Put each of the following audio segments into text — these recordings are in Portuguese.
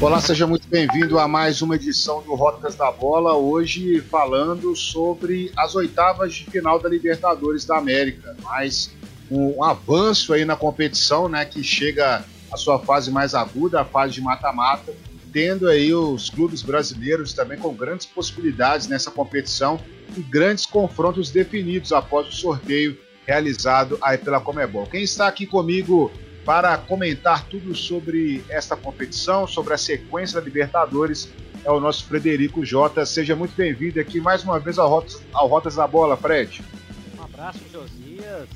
Olá, seja muito bem-vindo a mais uma edição do Rotas da Bola. Hoje falando sobre as oitavas de final da Libertadores da América. Mais um avanço aí na competição, né, que chega à sua fase mais aguda, a fase de mata-mata, tendo aí os clubes brasileiros também com grandes possibilidades nessa competição e grandes confrontos definidos após o sorteio realizado aí pela Comebol. Quem está aqui comigo para comentar tudo sobre esta competição, sobre a sequência da Libertadores, é o nosso Frederico Jota. Seja muito bem-vindo aqui mais uma vez ao Rotas, ao Rotas da Bola, Fred. Um abraço, Josias.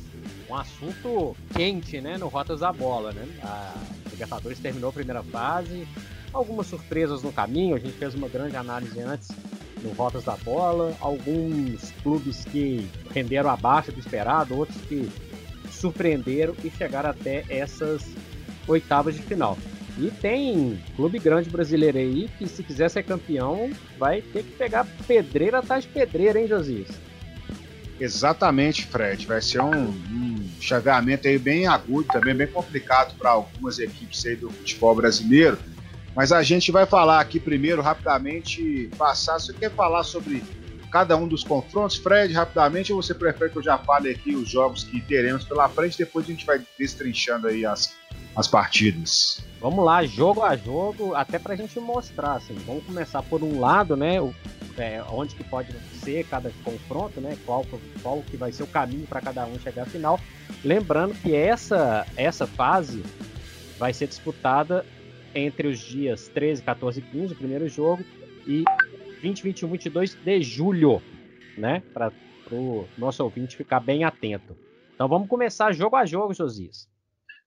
Um assunto quente, né, no Rotas da Bola, né? A Libertadores terminou a primeira fase, algumas surpresas no caminho, a gente fez uma grande análise antes no Rotas da Bola, alguns clubes que renderam abaixo do esperado, outros que surpreenderam e chegaram até essas oitavas de final. E tem clube grande brasileiro aí que, se quiser ser campeão, vai ter que pegar pedreira atrás de pedreira, hein, Josias? Exatamente, Fred. Vai ser um, um chaveamento aí bem agudo, também bem complicado para algumas equipes aí do futebol brasileiro. Mas a gente vai falar aqui primeiro, rapidamente, passar. Você quer falar sobre cada um dos confrontos. Fred, rapidamente, ou você prefere que eu já fale aqui os jogos que teremos pela frente, depois a gente vai destrinchando aí as, as partidas. Vamos lá, jogo a jogo, até para a gente mostrar, assim, vamos começar por um lado, né, o, é, onde que pode ser cada confronto, né, qual, qual que vai ser o caminho para cada um chegar à final. Lembrando que essa, essa fase vai ser disputada entre os dias 13, 14 e 15, o primeiro jogo, e 20, 21, 22 de julho, né? Para o nosso ouvinte ficar bem atento. Então vamos começar jogo a jogo, Josias.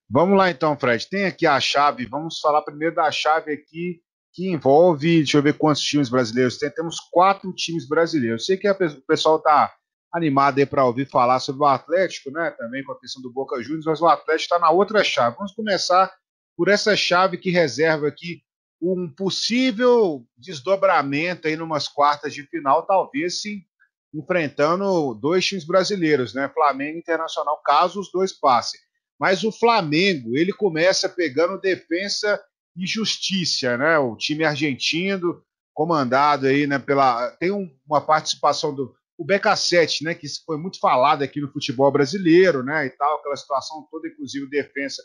Vamos lá então, Fred. Tem aqui a chave. Vamos falar primeiro da chave aqui que envolve, deixa eu ver quantos times brasileiros tem. Temos quatro times brasileiros. Sei que o pessoal está animado aí para ouvir falar sobre o Atlético, né? Também com a questão do Boca Juniors, mas o Atlético está na outra chave. Vamos começar por essa chave que reserva aqui um possível desdobramento aí numas quartas de final, talvez enfrentando dois times brasileiros, né? Flamengo e Internacional, caso os dois passem. Mas o Flamengo, ele começa pegando defesa e justiça, né? O time argentino, comandado aí, né, pela tem um, uma participação do o BK7, né, que foi muito falado aqui no futebol brasileiro, né, e tal, aquela situação toda, inclusive defesa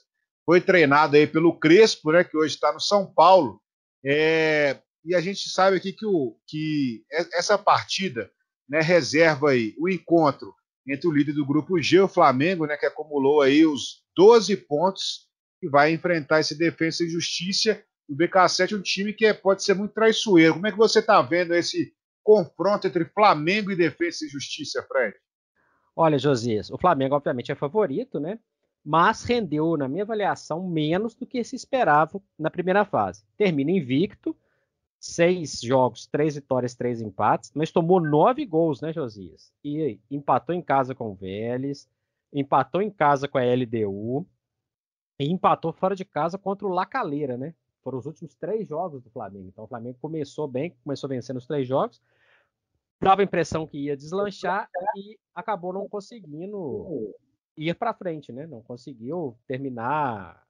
foi treinado aí pelo Crespo, né, que hoje está no São Paulo. É, e a gente sabe aqui que, o, que essa partida né, reserva aí o encontro entre o líder do grupo G, o Flamengo, né, que acumulou aí os 12 pontos e vai enfrentar esse Defesa e Justiça. O BK7 é um time que é, pode ser muito traiçoeiro. Como é que você está vendo esse confronto entre Flamengo e Defesa e Justiça, Fred? Olha, Josias, o Flamengo obviamente é favorito, né? Mas rendeu, na minha avaliação, menos do que se esperava na primeira fase. Termina invicto, seis jogos, três vitórias, três empates, mas tomou nove gols, né, Josias? E empatou em casa com o Vélez, empatou em casa com a LDU e empatou fora de casa contra o Lacaleira, né? Foram os últimos três jogos do Flamengo. Então o Flamengo começou bem, começou vencendo os três jogos, dava a impressão que ia deslanchar e acabou não conseguindo ir para frente, né? Não conseguiu terminar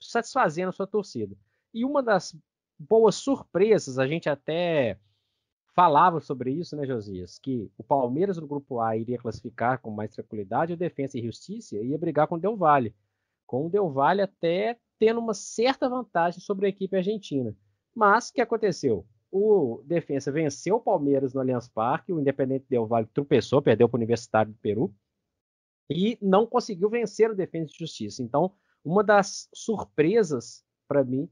satisfazendo sua torcida. E uma das boas surpresas, a gente até falava sobre isso, né, Josias? Que o Palmeiras no grupo A iria classificar com mais tranquilidade, o Defensa e Justiça ia brigar com o Del Valle. Com o Del Valle até tendo uma certa vantagem sobre a equipe argentina. Mas o que aconteceu? O Defensa venceu o Palmeiras no Allianz Parque, o Independente Del Valle tropeçou, perdeu para o Universitário do Peru e não conseguiu vencer o Defesa de Justiça. Então, uma das surpresas para mim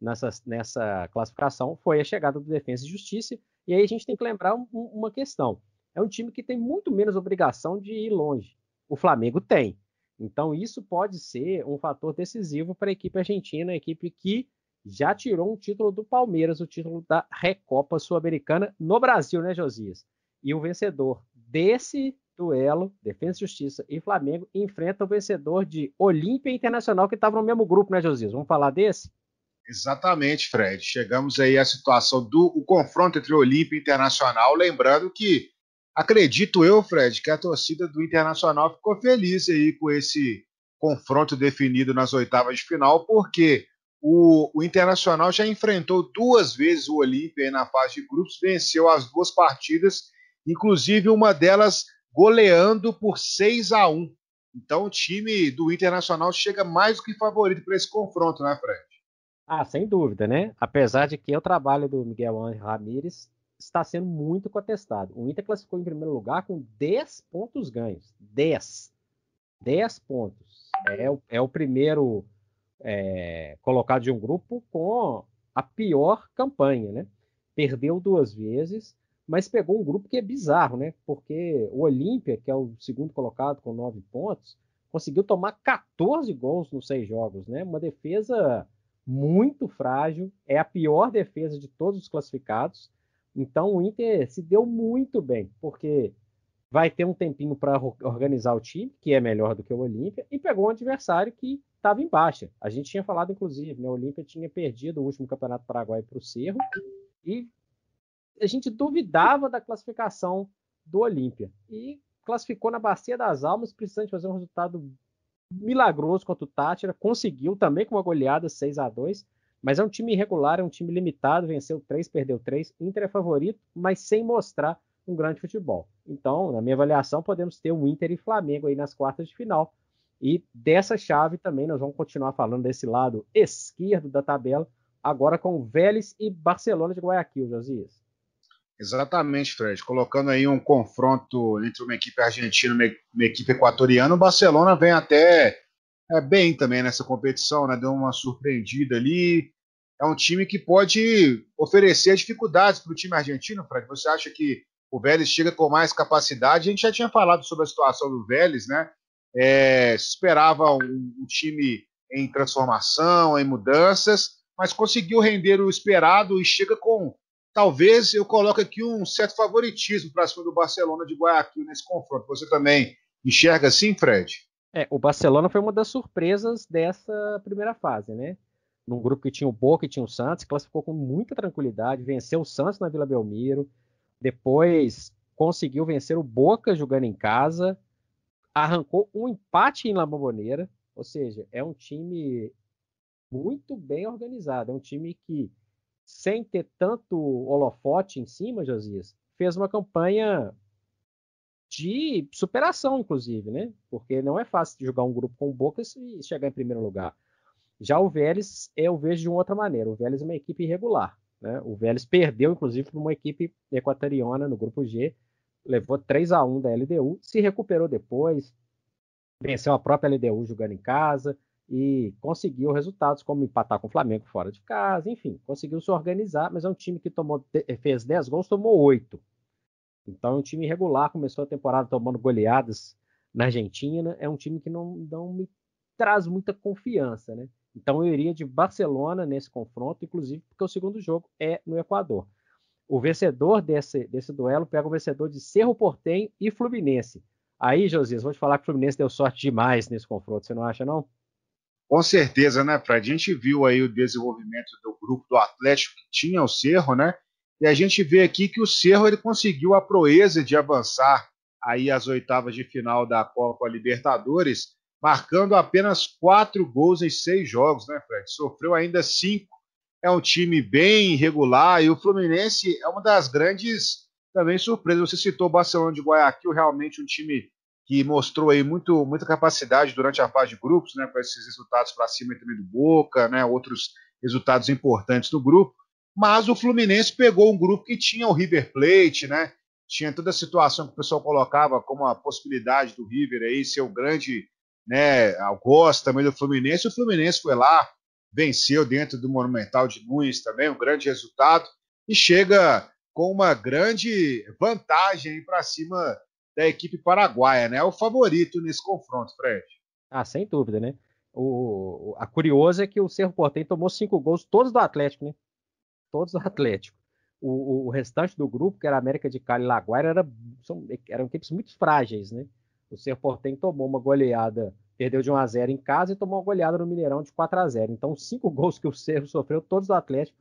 nessa, nessa classificação foi a chegada do Defesa de Justiça. E aí a gente tem que lembrar um, uma questão: é um time que tem muito menos obrigação de ir longe. O Flamengo tem. Então, isso pode ser um fator decisivo para a equipe argentina, a equipe que já tirou um título do Palmeiras, o título da Recopa Sul-Americana no Brasil, né, Josias? E o vencedor desse duelo, Defesa e Justiça e Flamengo enfrenta o vencedor de Olímpia Internacional, que estava no mesmo grupo, né, Josias? Vamos falar desse? Exatamente, Fred. Chegamos aí à situação do confronto entre Olímpia e Internacional, lembrando que acredito eu, Fred, que a torcida do Internacional ficou feliz aí com esse confronto definido nas oitavas de final, porque o, o Internacional já enfrentou duas vezes o Olímpia na fase de grupos, venceu as duas partidas, inclusive uma delas goleando por 6 a 1. Então o time do Internacional chega mais do que favorito para esse confronto, né, Fred? Ah, sem dúvida, né? Apesar de que o trabalho do Miguel Ángel Ramírez está sendo muito contestado. O Inter classificou em primeiro lugar com 10 pontos ganhos. 10. 10 pontos. É o, é o primeiro é, colocado de um grupo com a pior campanha, né? Perdeu duas vezes, mas pegou um grupo que é bizarro, né? Porque o Olímpia, que é o segundo colocado com nove pontos, conseguiu tomar 14 gols nos seis jogos, né? Uma defesa muito frágil, é a pior defesa de todos os classificados. Então o Inter se deu muito bem, porque vai ter um tempinho para organizar o time, que é melhor do que o Olímpia, e pegou um adversário que estava em baixa. A gente tinha falado, inclusive, né, o Olímpia tinha perdido o último Campeonato Paraguai para o Cerro, e a gente duvidava da classificação do Olímpia. E classificou na Bacia das Almas, precisando fazer um resultado milagroso contra o Tátira, conseguiu também com uma goleada 6 a 2 mas é um time irregular, é um time limitado, venceu 3, perdeu 3, Inter é favorito, mas sem mostrar um grande futebol. Então, na minha avaliação, podemos ter o Inter e Flamengo aí nas quartas de final. E dessa chave também nós vamos continuar falando desse lado esquerdo da tabela, agora com Vélez e Barcelona de Guayaquil, Josias. Exatamente, Fred. Colocando aí um confronto entre uma equipe argentina e uma equipe equatoriana, o Barcelona vem até é, bem também nessa competição, né? Deu uma surpreendida ali. É um time que pode oferecer dificuldades para o time argentino, Fred. Você acha que o Vélez chega com mais capacidade. A gente já tinha falado sobre a situação do Vélez, né? É, esperava um, um, time em transformação, em mudanças, mas conseguiu render o esperado e chega com, talvez eu coloque aqui um certo favoritismo para cima do Barcelona de Guayaquil nesse confronto. Você também enxerga assim, Fred? É, o Barcelona foi uma das surpresas dessa primeira fase, né? Num grupo que tinha o Boca e tinha o Santos, classificou com muita tranquilidade, venceu o Santos na Vila Belmiro, depois conseguiu vencer o Boca jogando em casa, arrancou um empate em La Bombonera, ou seja, é um time muito bem organizado, é um time que sem ter tanto holofote em cima, Josias, fez uma campanha de superação, inclusive, né? Porque não é fácil jogar um grupo com o Boca e chegar em primeiro lugar. Já o Vélez, eu vejo de uma outra maneira. O Vélez é uma equipe irregular. Né? O Vélez perdeu, inclusive, para uma equipe equatoriana no grupo G, levou 3 a 1 da LDU, se recuperou depois, venceu a própria LDU jogando em casa e conseguiu resultados como empatar com o Flamengo fora de casa, enfim, conseguiu se organizar, mas é um time que tomou, fez 10 gols, tomou 8. Então é um time irregular, começou a temporada tomando goleadas na Argentina, é um time que não, não me traz muita confiança, né? Então eu iria de Barcelona nesse confronto, inclusive porque o segundo jogo é no Equador. O vencedor desse, desse duelo pega o vencedor de Cerro Portenho e Fluminense. Aí, Josias, vou te falar que o Fluminense deu sorte demais nesse confronto, você não acha, não? Com certeza, né, Fred? A gente viu aí o desenvolvimento do grupo do Atlético que tinha o Cerro, né? E a gente vê aqui que o Cerro ele conseguiu a proeza de avançar aí às oitavas de final da Copa Libertadores marcando apenas quatro gols em seis jogos, né, Fred? Sofreu ainda cinco. É um time bem irregular e o Fluminense é uma das grandes também surpresas. Você citou o Barcelona de Guayaquil, realmente um time que mostrou aí muito, muita capacidade durante a fase de grupos, né, com esses resultados para cima também do Boca, né, outros resultados importantes do grupo. Mas o Fluminense pegou um grupo que tinha o River Plate, né, tinha toda a situação que o pessoal colocava como a possibilidade do River aí ser o grande né, Gosto também do Fluminense. O Fluminense foi lá, venceu dentro do Monumental de Nunes também, um grande resultado, e chega com uma grande vantagem para cima da equipe paraguaia, né? É o favorito nesse confronto, Fred. Ah, sem dúvida, né? O, a curiosa é que o Cerro Porteño tomou cinco gols, todos do Atlético, né? Todos do Atlético. O, o, restante do grupo, que era América de Cali e Laguaira, era, são, eram equipes muito frágeis, né? O Cerro Portem tomou uma goleada, perdeu de 1 a 0 em casa e tomou uma goleada no Mineirão de 4 a 0. Então, cinco gols que o Cerro sofreu, todos do Atlético,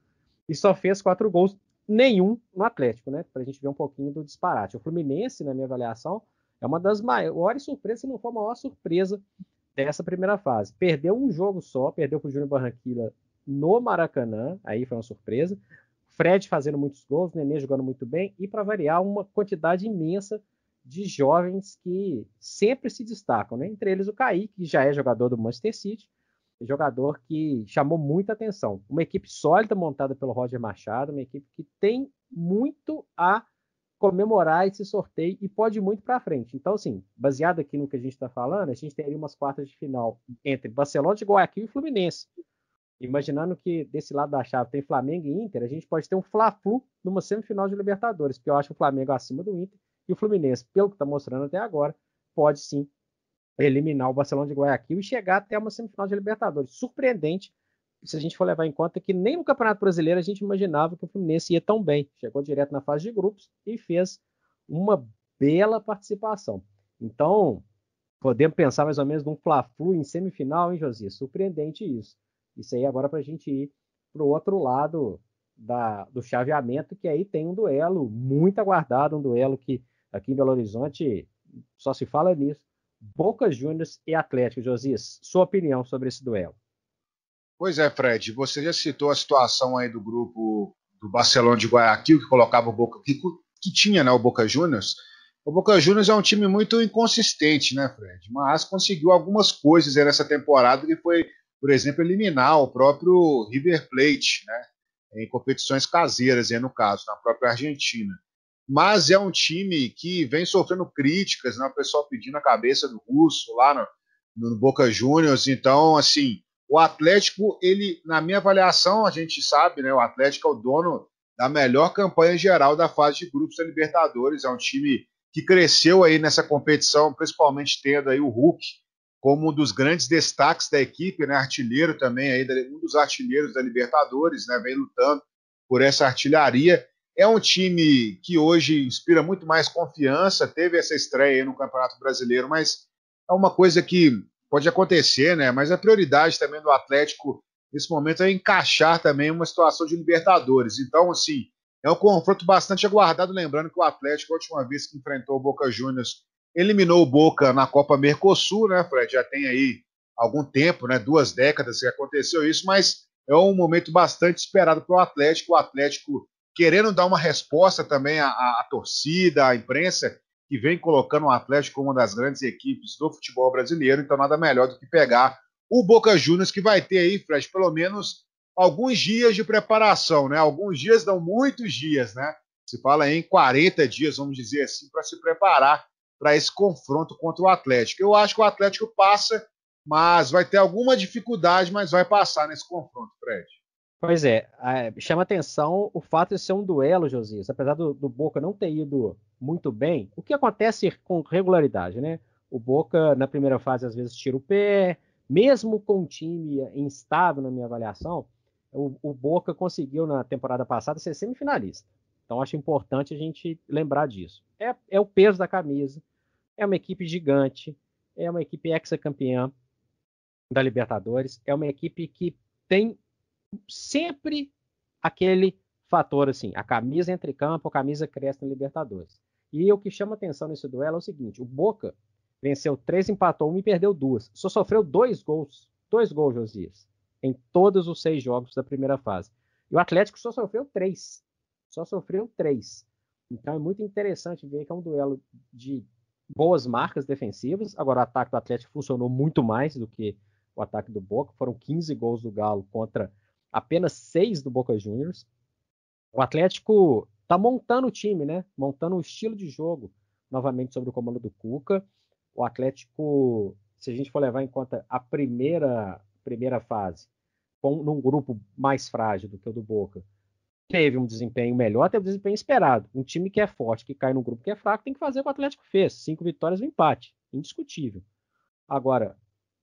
e só fez quatro gols, nenhum no Atlético, né? Para a gente ver um pouquinho do disparate. O Fluminense, na minha avaliação, é uma das maiores surpresas, se não for a maior surpresa dessa primeira fase. Perdeu um jogo só, perdeu para o Júnior Barranquilla no Maracanã, aí foi uma surpresa. Fred fazendo muitos gols, Nenê jogando muito bem, e para variar, uma quantidade imensa de jovens que sempre se destacam, né? Entre eles o Kaique, que já é jogador do Manchester City, jogador que chamou muita atenção. Uma equipe sólida montada pelo Roger Machado, uma equipe que tem muito a comemorar esse sorteio e pode ir muito para frente. Então, assim, baseado aqui no que a gente está falando, a gente teria umas quartas de final entre Barcelona de Guayaquil e Fluminense. Imaginando que desse lado da chave tem Flamengo e Inter, a gente pode ter um Fla-Flu numa semifinal de Libertadores, porque eu acho o Flamengo acima do Inter e o Fluminense, pelo que está mostrando até agora, pode sim eliminar o Barcelona de Guayaquil e chegar até uma semifinal de Libertadores. Surpreendente, se a gente for levar em conta que nem no Campeonato Brasileiro a gente imaginava que o Fluminense ia tão bem. Chegou direto na fase de grupos e fez uma bela participação. Então, podemos pensar mais ou menos num Fla-Flu em semifinal, hein, Josi? Surpreendente isso. Isso aí agora para a gente ir para o outro lado da, do chaveamento, que aí tem um duelo muito aguardado, um duelo que aqui em Belo Horizonte só se fala nisso. Boca Juniors e Atlético, Josias, sua opinião sobre esse duelo? Pois é, Fred, você já citou a situação aí do grupo do Barcelona de Guayaquil, que colocava o Boca, que, que tinha né, o Boca Juniors. O Boca Juniors é um time muito inconsistente, né, Fred? Mas conseguiu algumas coisas nessa temporada que foi por exemplo, eliminar o próprio River Plate, né, em competições caseiras, no caso, na própria Argentina. Mas é um time que vem sofrendo críticas, né, o pessoal pedindo a cabeça do Russo lá no, no Boca Juniors. Então, assim, o Atlético, ele, na minha avaliação, a gente sabe, né, o Atlético é o dono da melhor campanha geral da fase de grupos da Libertadores. É um time que cresceu aí nessa competição, principalmente tendo aí o Hulk, como um dos grandes destaques da equipe, né, artilheiro também, aí, um dos artilheiros da Libertadores, né, vem lutando por essa artilharia. É um time que hoje inspira muito mais confiança, teve essa estreia no Campeonato Brasileiro, mas é uma coisa que pode acontecer, né? Mas a prioridade também do Atlético nesse momento é encaixar também uma situação de Libertadores. Então, assim, é um confronto bastante aguardado, lembrando que o Atlético, a última vez que enfrentou o Boca Juniors eliminou o Boca na Copa Mercosul, né, Fred? Já tem aí algum tempo, né, duas décadas que aconteceu isso, mas é um momento bastante esperado para o Atlético. O Atlético querendo dar uma resposta também à, à, torcida, à imprensa, que vem colocando o Atlético como uma das grandes equipes do futebol brasileiro, então nada melhor do que pegar o Boca Juniors, que vai ter aí, Fred, pelo menos alguns dias de preparação, né? Alguns dias dão muitos dias, né? Se fala em 40 dias, vamos dizer assim, para se preparar para esse confronto contra o Atlético. Eu acho que o Atlético passa, mas vai ter alguma dificuldade, mas vai passar nesse confronto, Fred. Pois é, chama atenção o fato de ser um duelo, Josias. Apesar do, do, Boca não ter ido muito bem, o que acontece com regularidade, né? O Boca, na primeira fase, às vezes tira o pé, mesmo com um time instável na minha avaliação, o, o Boca conseguiu na temporada passada ser semifinalista. Então acho importante a gente lembrar disso. É, é o peso da camisa, é uma equipe gigante, é uma equipe ex-campeã da Libertadores, é uma equipe que tem sempre aquele fator assim, a camisa entre campo, a camisa cresce na Libertadores. E o que chama atenção nesse duelo é o seguinte: o Boca venceu três, empatou um e perdeu duas. Só sofreu dois gols, dois gols, Josias, em todos os seis jogos da primeira fase. E o Atlético só sofreu três só sofreu três. Então é muito interessante ver que é um duelo de boas marcas defensivas. Agora o ataque do Atlético funcionou muito mais do que o ataque do Boca. Foram 15 gols do Galo contra apenas 6 do Boca Juniors. O Atlético está montando o time, né? Montando o estilo de jogo novamente sob o comando do Cuca. O Atlético, se a gente for levar em conta a primeira primeira fase, com num grupo mais frágil do que o do Boca, teve um desempenho melhor, teve um desempenho esperado. Um time que é forte, que cai num grupo que é fraco, tem que fazer o que o Atlético fez. Cinco vitórias um empate. Indiscutível. Agora,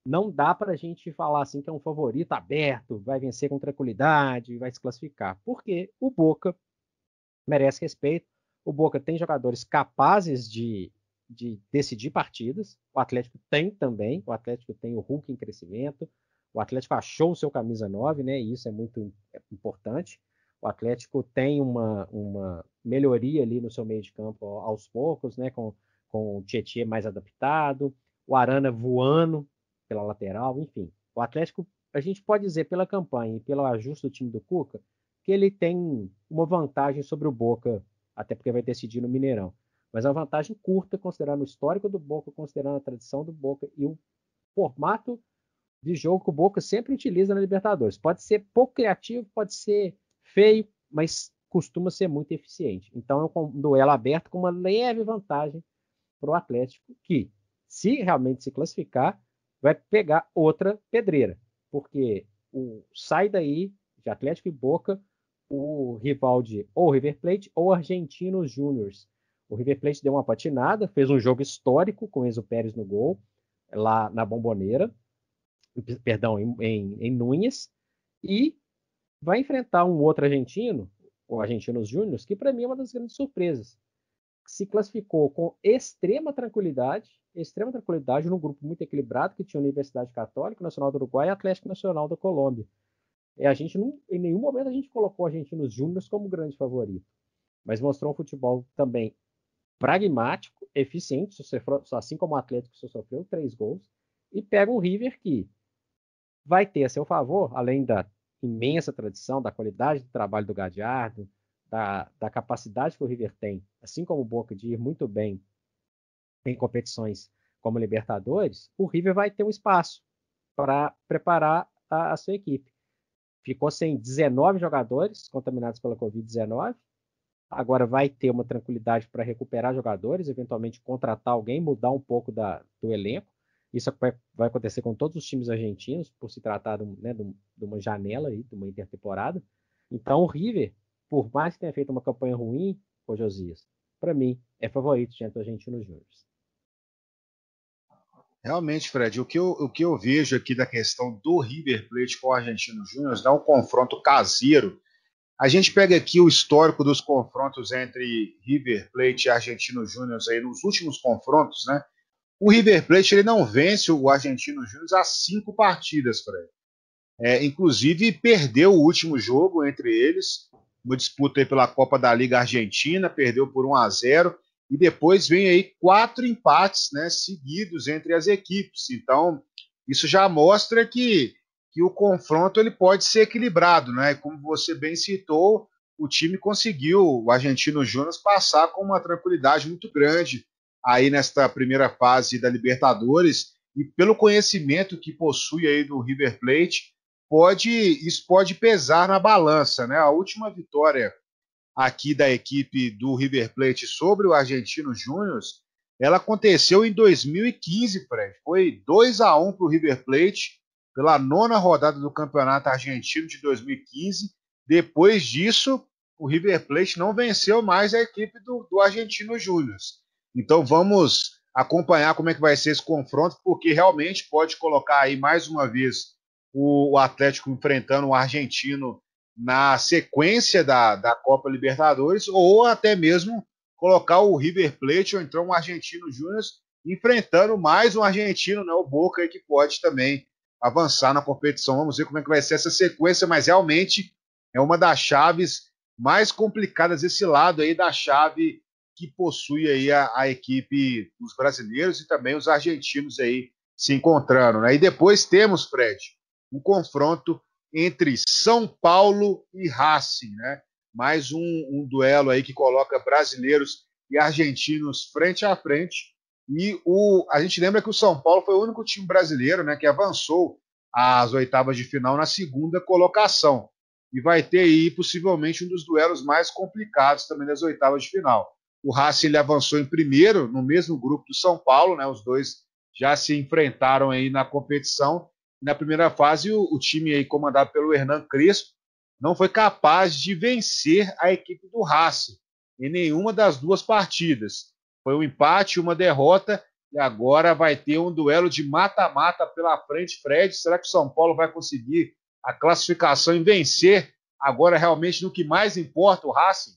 não dá para a gente falar assim que é um favorito aberto, vai vencer com tranquilidade, vai se classificar. Porque o Boca merece respeito. O Boca tem jogadores capazes de, de decidir partidas. O Atlético tem também. O Atlético tem o Hulk em crescimento. O Atlético achou o seu camisa 9, né? E isso é muito importante. O Atlético tem uma, uma melhoria ali no seu meio de campo aos poucos, né? Com, com o Tietchan mais adaptado, o Arana voando pela lateral, enfim. O Atlético, a gente pode dizer pela campanha e pelo ajuste do time do Cuca, que ele tem uma vantagem sobre o Boca, até porque vai decidir no Mineirão. Mas é uma vantagem curta, considerando o histórico do Boca, considerando a tradição do Boca e o formato de jogo que o Boca sempre utiliza na Libertadores. Pode ser pouco criativo, pode ser feio, mas costuma ser muito eficiente. Então é um duelo aberto com uma leve vantagem para o Atlético, que, se realmente se classificar, vai pegar outra pedreira, porque o sai daí de Atlético e Boca o rival de ou River Plate ou Argentinos Júniors. O River Plate deu uma patinada, fez um jogo histórico com Enzo Pérez no gol, lá na Bomboneira, perdão, em, em, em Núñez, e vai enfrentar um outro argentino, o Argentinos Júniors, que para mim é uma das grandes surpresas. Se classificou com extrema tranquilidade, extrema tranquilidade num grupo muito equilibrado que tinha Universidade Católica, Nacional do Uruguai e Atlético Nacional da Colômbia. E a gente não, em nenhum momento a gente colocou Argentinos Júniors como grande favorito, mas mostrou um futebol também pragmático, eficiente, assim como o Atlético só sofreu três gols, e pega um River que vai ter a seu favor, além da imensa tradição, da qualidade do trabalho do Gadiardo, da, da capacidade que o River tem, assim como o Boca, de ir muito bem em competições como Libertadores, o River vai ter um espaço para preparar a, a, sua equipe. Ficou sem 19 jogadores contaminados pela Covid-19, agora vai ter uma tranquilidade para recuperar jogadores, eventualmente contratar alguém, mudar um pouco da, do elenco. Isso vai, acontecer com todos os times argentinos, por se tratar de, né, de, uma janela, aí, de uma intertemporada. Então, o River, por mais que tenha feito uma campanha ruim, o Josias, para mim, é favorito diante do Argentino Júnior. Realmente, Fred, o que, eu, o que eu vejo aqui da questão do River Plate com o Argentino Júnior dá um confronto caseiro. A gente pega aqui o histórico dos confrontos entre River Plate e Argentino Júnior aí nos últimos confrontos, né? O River Plate ele não vence o Argentino Júnior há cinco partidas, Fred. É, inclusive perdeu o último jogo entre eles, uma disputa pela Copa da Liga Argentina, perdeu por 1 a 0 e depois vem aí quatro empates né, seguidos entre as equipes. Então, isso já mostra que, que o confronto ele pode ser equilibrado. Né? Como você bem citou, o time conseguiu, o Argentino Júnior, passar com uma tranquilidade muito grande aí nesta primeira fase da Libertadores e pelo conhecimento que possui aí do River Plate, pode isso pode pesar na balança, né? A última vitória aqui da equipe do River Plate sobre o Argentino Júnior, ela aconteceu em 2015, Fred. Foi 2 a 1 para o River Plate pela nona rodada do Campeonato Argentino de 2015. Depois disso, o River Plate não venceu mais a equipe do, do Argentino Júnior. Então vamos acompanhar como é que vai ser esse confronto, porque realmente pode colocar aí mais uma vez o, Atlético enfrentando o argentino na sequência da, da Copa Libertadores, ou até mesmo colocar o River Plate ou então o Argentino Júnior enfrentando mais um argentino, né, o Boca, que pode também avançar na competição. Vamos ver como é que vai ser essa sequência, mas realmente é uma das chaves mais complicadas esse lado aí da chave que possui aí a, a, equipe dos brasileiros e também os argentinos aí se encontrando. Né? E depois temos, Fred, um confronto entre São Paulo e Racing, né? Mais um, um duelo aí que coloca brasileiros e argentinos frente a frente. E o, a gente lembra que o São Paulo foi o único time brasileiro né, que avançou às oitavas de final na segunda colocação. E vai ter aí possivelmente um dos duelos mais complicados também das oitavas de final. O Racing ele avançou em primeiro, no mesmo grupo do São Paulo, né? Os dois já se enfrentaram aí na competição. Na primeira fase, o, o time aí comandado pelo Hernan Crespo não foi capaz de vencer a equipe do Racing em nenhuma das duas partidas. Foi um empate, uma derrota e agora vai ter um duelo de mata-mata pela frente. Fred, será que o São Paulo vai conseguir a classificação e vencer agora realmente no que mais importa o Racing?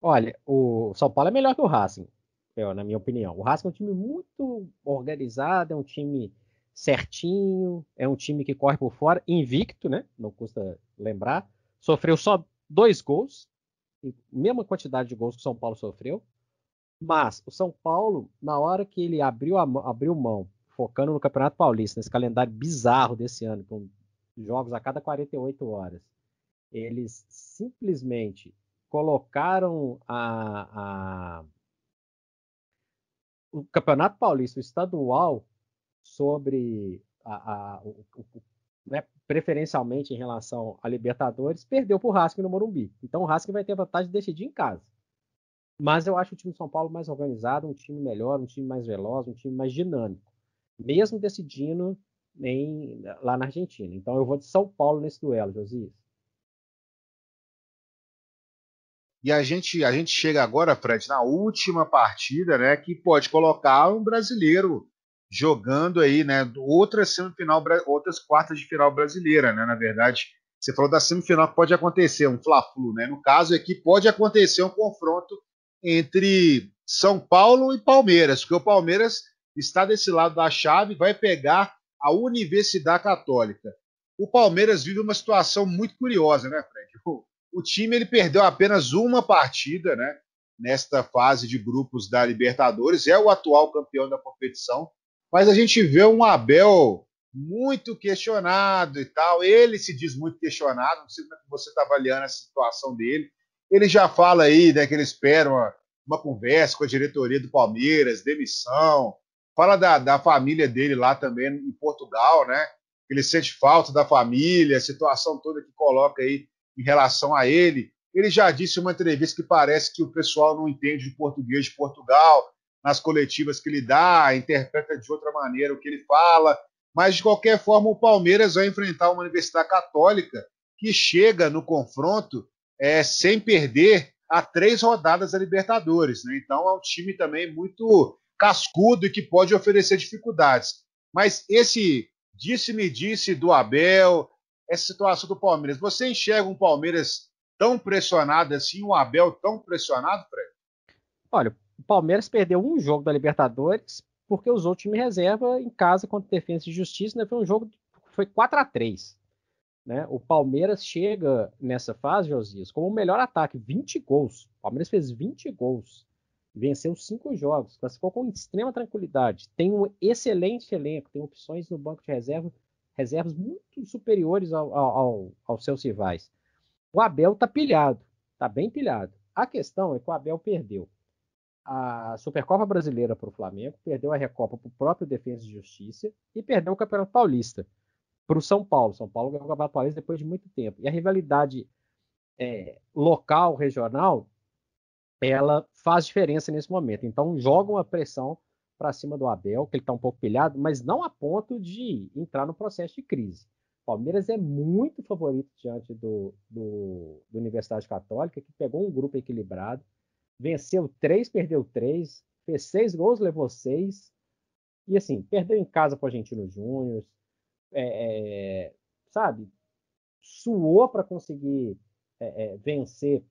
Olha, o São Paulo é melhor que o Racing, na minha opinião. O Racing é um time muito organizado, é um time certinho, é um time que corre por fora, invicto, né? Não custa lembrar. Sofreu só dois gols, mesma quantidade de gols que o São Paulo sofreu. Mas o São Paulo, na hora que ele abriu, a, abriu mão, focando no Campeonato Paulista, nesse calendário bizarro desse ano, com jogos a cada 48 horas, eles simplesmente colocaram a, a o Campeonato Paulista, o estadual, sobre a, a o, o, né, preferencialmente em relação a Libertadores, perdeu para o Racing no Morumbi. Então o Racing vai ter a vantagem de decidir em casa. Mas eu acho o time de São Paulo mais organizado, um time melhor, um time mais veloz, um time mais dinâmico, mesmo decidindo em, lá na Argentina. Então eu vou de São Paulo nesse duelo, Josias. E a gente, a gente chega agora, Fred, na última partida, né, que pode colocar um brasileiro jogando aí, né, outras semifinal, outras quartas de final brasileira, né, na verdade. Você falou da semifinal que pode acontecer, um Fla-Flu, né? No caso aqui pode acontecer um confronto entre São Paulo e Palmeiras, porque o Palmeiras está desse lado da chave, vai pegar a Universidade Católica. O Palmeiras vive uma situação muito curiosa, né, Fred? O, o time ele perdeu apenas uma partida, né? Nesta fase de grupos da Libertadores, é o atual campeão da competição, mas a gente vê um Abel muito questionado e tal. Ele se diz muito questionado, não sei como é que você está avaliando a situação dele. Ele já fala aí né, que ele espera uma, uma conversa com a diretoria do Palmeiras, demissão. Fala da, da família dele lá também em Portugal, né? Ele sente falta da família, a situação toda que coloca aí em relação a ele. Ele já disse em uma entrevista que parece que o pessoal não entende o português de Portugal, nas coletivas que ele dá, interpreta de outra maneira o que ele fala. Mas, de qualquer forma, o Palmeiras vai enfrentar uma Universidade Católica que chega no confronto é, sem perder a três rodadas da Libertadores. Né? Então, é um time também muito cascudo e que pode oferecer dificuldades. Mas esse disse-me disse do Abel, essa situação do Palmeiras, você enxerga um Palmeiras tão pressionado assim, um Abel tão pressionado, Fred? Olha, o Palmeiras perdeu um jogo da Libertadores porque usou o time reserva em casa contra Defesa e Justiça, né? Foi um jogo foi 4 a 3 né? O Palmeiras chega nessa fase, Josias, com o melhor ataque, 20 gols. O Palmeiras fez 20 gols, venceu cinco jogos, classificou com extrema tranquilidade. Tem um excelente elenco, tem opções no banco de reserva, reservas muito superiores ao, ao, aos seus rivais. O Abel tá pilhado, tá bem pilhado. A questão é que o Abel perdeu a Supercopa Brasileira para o Flamengo, perdeu a Recopa para o próprio Defesa de Justiça e perdeu o Campeonato Paulista para o São Paulo. São Paulo ganhou o Campeonato Paulista depois de muito tempo. E a rivalidade é, local, regional, ela faz diferença nesse momento. Então joga uma pressão para cima do Abel, que ele está um pouco pilhado, mas não a ponto de entrar no processo de crise. O Palmeiras é muito favorito diante do, do, do Universidade Católica, que pegou um grupo equilibrado, venceu três, perdeu três, fez seis gols, levou seis, e assim, perdeu em casa para o Argentino Júnior, é, é, sabe, suou para conseguir é, é, vencer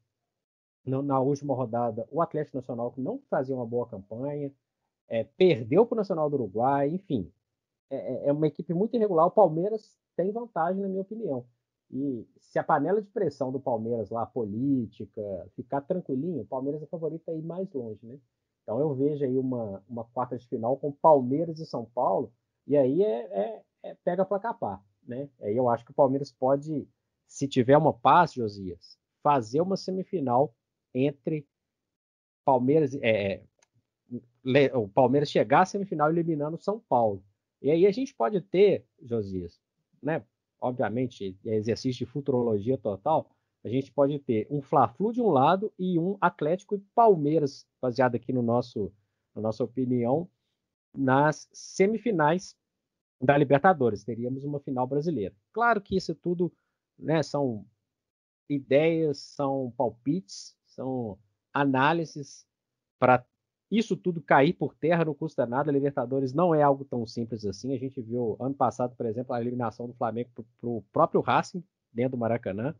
no, na última rodada o Atlético Nacional, que não fazia uma boa campanha, é, perdeu para o Nacional do Uruguai, enfim, é, é, uma equipe muito irregular. O Palmeiras tem vantagem, na minha opinião. E se a panela de pressão do Palmeiras lá, política, ficar tranquilinho, o Palmeiras é favorito a ir mais longe, né? Então eu vejo aí uma, uma quarta de final com Palmeiras e São Paulo, e aí é, é, é pega para capar, né? Aí eu acho que o Palmeiras pode, se tiver uma paz, Josias, fazer uma semifinal entre Palmeiras, é, é o Palmeiras chegar à semifinal eliminando São Paulo. E aí a gente pode ter, Josias, né? Obviamente, é exercício de futurologia total. A gente pode ter um Fla-Flu de um lado e um Atlético e Palmeiras, baseado aqui no nosso, na nossa opinião, nas semifinais da Libertadores. Teríamos uma final brasileira. Claro que isso tudo né, são ideias, são palpites, são análises para isso tudo cair por terra não custa nada. A Libertadores não é algo tão simples assim. A gente viu ano passado, por exemplo, a eliminação do Flamengo para o próprio Racing dentro do Maracanã.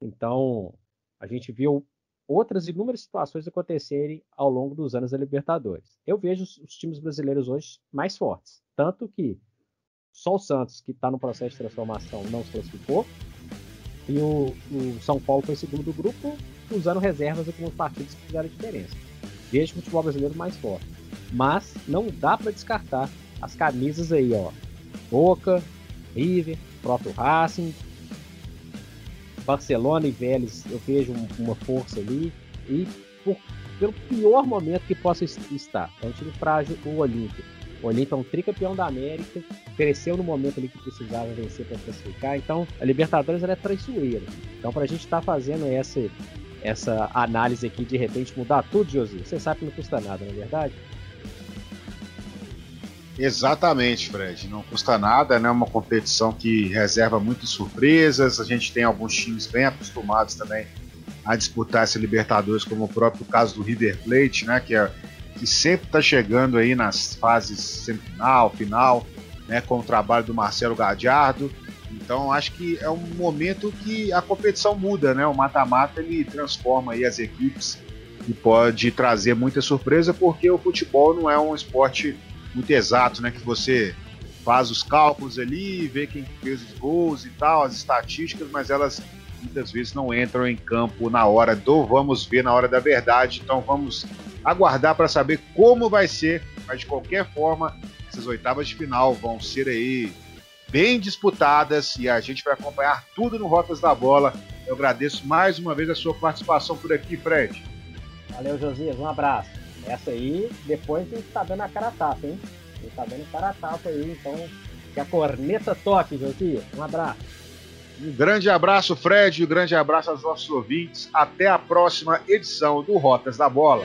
Então, a gente viu outras inúmeras situações acontecerem ao longo dos anos da Libertadores. Eu vejo os, times brasileiros hoje mais fortes. Tanto que só o Santos, que está no processo de transformação, não se classificou. E o, o São Paulo foi segundo do grupo, usando reservas em alguns partidos que fizeram diferença. Vejo o futebol brasileiro mais forte. Mas não dá para descartar as camisas aí, ó. Boca, River, próprio Racing, Barcelona e Vélez, eu vejo uma força ali. E por, pelo pior momento que possa estar, é um time frágil, o Olímpia. O Olímpia é um tricampeão da América, cresceu no momento ali que precisava vencer para classificar. Então, a Libertadores é traiçoeira. Então, para a gente estar tá fazendo essa, essa análise aqui, de repente mudar tudo, Josi, você sabe que não custa nada, não é verdade? Exatamente, Fred. Não custa nada, né? Uma competição que reserva muitas surpresas. A gente tem alguns times bem acostumados também a disputar essa Libertadores, como o próprio caso do River Plate, né? Que, é, que sempre está chegando aí nas fases semifinal, final, né? Com o trabalho do Marcelo Gadiardo. Então acho que é um momento que a competição muda, né? O mata-mata ele transforma aí as equipes e pode trazer muita surpresa porque o futebol não é um esporte muito exato, né? Que você faz os cálculos ali, vê quem fez os gols e tal, as estatísticas, mas elas muitas vezes não entram em campo na hora do vamos ver, na hora da verdade. Então vamos aguardar para saber como vai ser, mas de qualquer forma, essas oitavas de final vão ser aí bem disputadas e a gente vai acompanhar tudo no Rotas da Bola. Eu agradeço mais uma vez a sua participação por aqui, Fred. Valeu, Josias, um abraço. Essa aí, depois a gente tá dando a cara a tapa, hein? A gente tá dando a cara a tapa aí, então que a corneta toque, Josias. Um abraço. Um grande abraço, Fred, e um grande abraço aos nossos ouvintes. Até a próxima edição do Rotas da Bola.